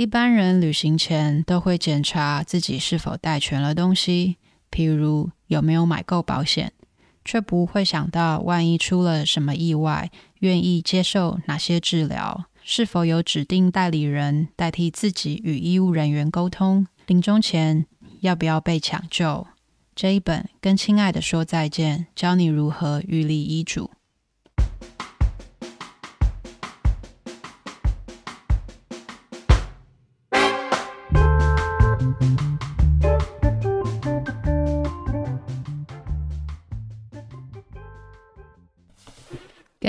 一般人旅行前都会检查自己是否带全了东西，譬如有没有买够保险，却不会想到万一出了什么意外，愿意接受哪些治疗，是否有指定代理人代替自己与医务人员沟通，临终前要不要被抢救。这一本《跟亲爱的说再见》，教你如何预立医嘱。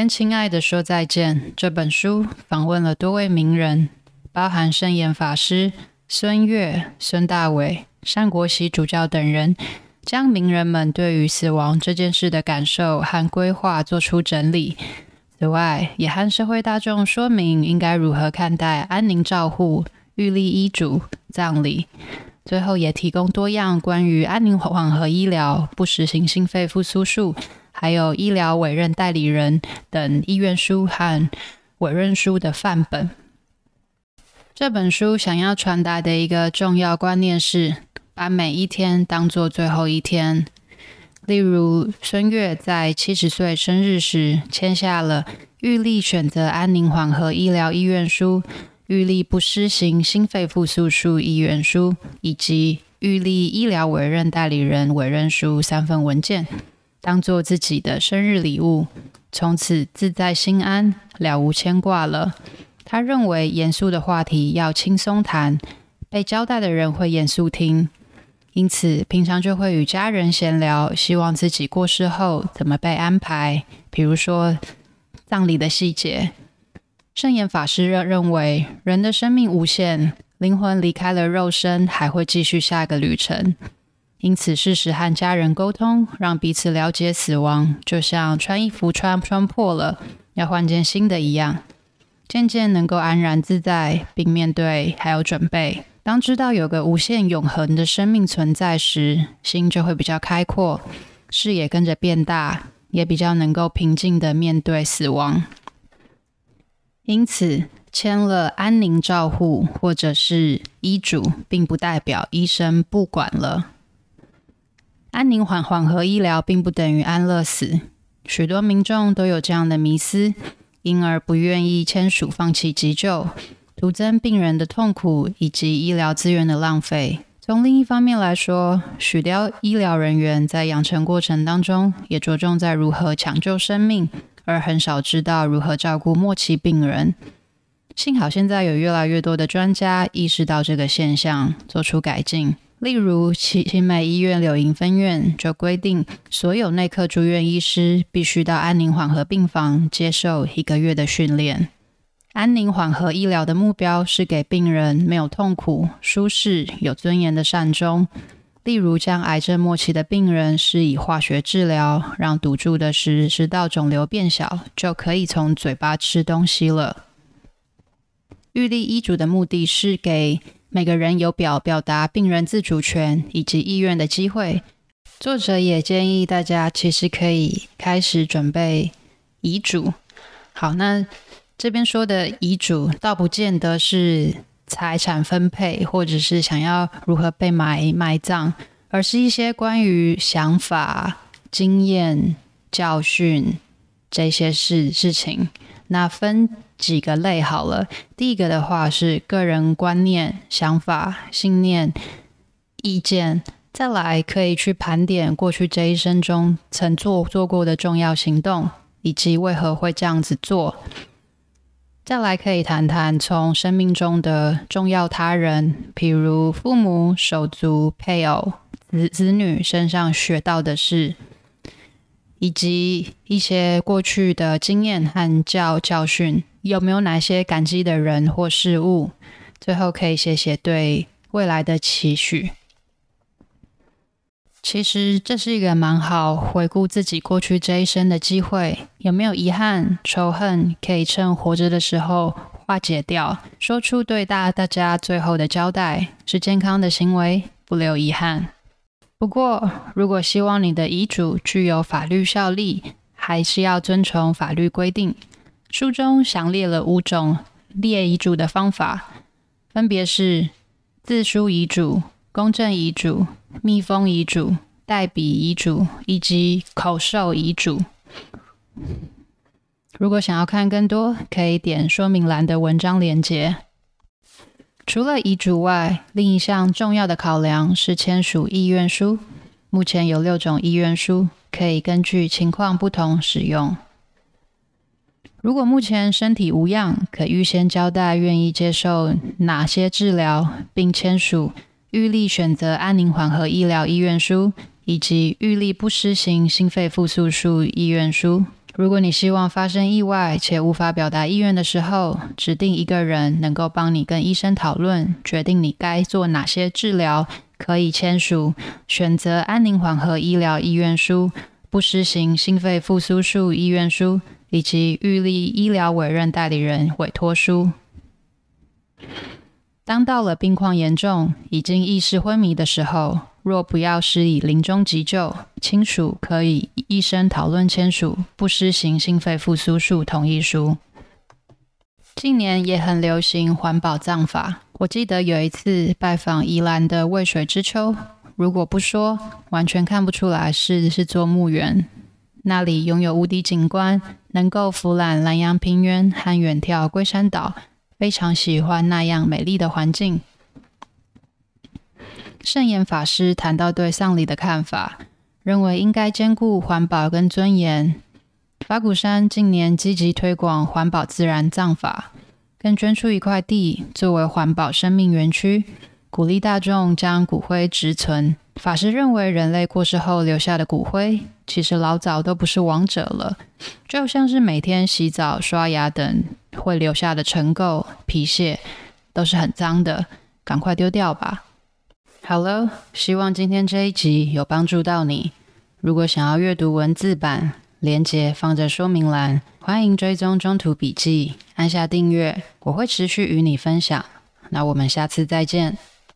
跟亲爱的说再见这本书访问了多位名人，包含圣严法师、孙越、孙大伟、单国喜主教等人。将名人们对于死亡这件事的感受和规划做出整理。此外，也和社会大众说明应该如何看待安宁照护、预立医嘱、葬礼。最后，也提供多样关于安宁缓和医疗、不实行心肺复苏术，还有医疗委任代理人等意愿书和委任书的范本。这本书想要传达的一个重要观念是，把每一天当作最后一天。例如，孙越在七十岁生日时签下了预立选择安宁缓和医疗意愿书、预立不施行心肺复苏术意愿书以及预立医疗委任代理人委任书三份文件，当做自己的生日礼物，从此自在心安，了无牵挂了。他认为，严肃的话题要轻松谈，被交代的人会严肃听。因此，平常就会与家人闲聊，希望自己过世后怎么被安排，比如说葬礼的细节。圣严法师认认为，人的生命无限，灵魂离开了肉身，还会继续下一个旅程。因此，适时和家人沟通，让彼此了解死亡，就像穿衣服穿穿破了，要换件新的一样，渐渐能够安然自在，并面对还有准备。当知道有个无限永恒的生命存在时，心就会比较开阔，视野跟着变大，也比较能够平静地面对死亡。因此，签了安宁照护或者是医嘱，并不代表医生不管了。安宁缓缓和医疗并不等于安乐死，许多民众都有这样的迷思，因而不愿意签署放弃急救。徒增病人的痛苦以及医疗资源的浪费。从另一方面来说，许多医疗人员在养成过程当中也着重在如何抢救生命，而很少知道如何照顾末期病人。幸好现在有越来越多的专家意识到这个现象，做出改进。例如，奇奇美医院柳营分院就规定，所有内科住院医师必须到安宁缓和病房接受一个月的训练。安宁缓和医疗的目标是给病人没有痛苦、舒适、有尊严的善终。例如，将癌症末期的病人施以化学治疗，让堵住的食食道肿瘤变小，就可以从嘴巴吃东西了。预立医嘱的目的是给每个人有表表达病人自主权以及意愿的机会。作者也建议大家其实可以开始准备遗嘱。好，那。这边说的遗嘱，倒不见得是财产分配，或者是想要如何被埋埋葬，而是一些关于想法、经验、教训这些事事情。那分几个类好了。第一个的话是个人观念、想法、信念、意见，再来可以去盘点过去这一生中曾做做过的重要行动，以及为何会这样子做。再来可以谈谈从生命中的重要他人，譬如父母、手足、配偶、子子女身上学到的事，以及一些过去的经验和教教训，有没有哪些感激的人或事物？最后可以写写对未来的期许。其实这是一个蛮好回顾自己过去这一生的机会，有没有遗憾、仇恨，可以趁活着的时候化解掉，说出对大大家最后的交代，是健康的行为，不留遗憾。不过，如果希望你的遗嘱具有法律效力，还是要遵从法律规定。书中详列了五种列遗嘱的方法，分别是自书遗嘱、公证遗嘱、密封遗嘱、代笔遗嘱以及口授遗嘱。如果想要看更多，可以点说明栏的文章连接。除了遗嘱外，另一项重要的考量是签署意愿书。目前有六种意愿书，可以根据情况不同使用。如果目前身体无恙，可预先交代愿意接受哪些治疗，并签署预立选择安宁缓和医疗意愿书，以及预立不施行心肺复苏术意愿书。如果你希望发生意外且无法表达意愿的时候，指定一个人能够帮你跟医生讨论，决定你该做哪些治疗，可以签署选择安宁缓和医疗意愿书、不施行心肺复苏术意愿书以及预立医疗委任代理人委托书。当到了病况严重、已经意识昏迷的时候，若不要施以临终急救，亲属可以医生讨论签署不施行心肺复苏术同意书。近年也很流行环保葬法。我记得有一次拜访宜兰的渭水之丘，如果不说，完全看不出来是是座墓园。那里拥有无敌景观，能够俯瞰兰阳平原和远眺龟山岛，非常喜欢那样美丽的环境。圣严法师谈到对丧礼的看法，认为应该兼顾环保跟尊严。法鼓山近年积极推广环保自然葬法，更捐出一块地作为环保生命园区，鼓励大众将骨灰植存。法师认为，人类过世后留下的骨灰，其实老早都不是王者了，就像是每天洗澡、刷牙等会留下的尘垢、皮屑，都是很脏的，赶快丢掉吧。好了，希望今天这一集有帮助到你。如果想要阅读文字版，连接放在说明栏。欢迎追踪中途笔记，按下订阅，我会持续与你分享。那我们下次再见。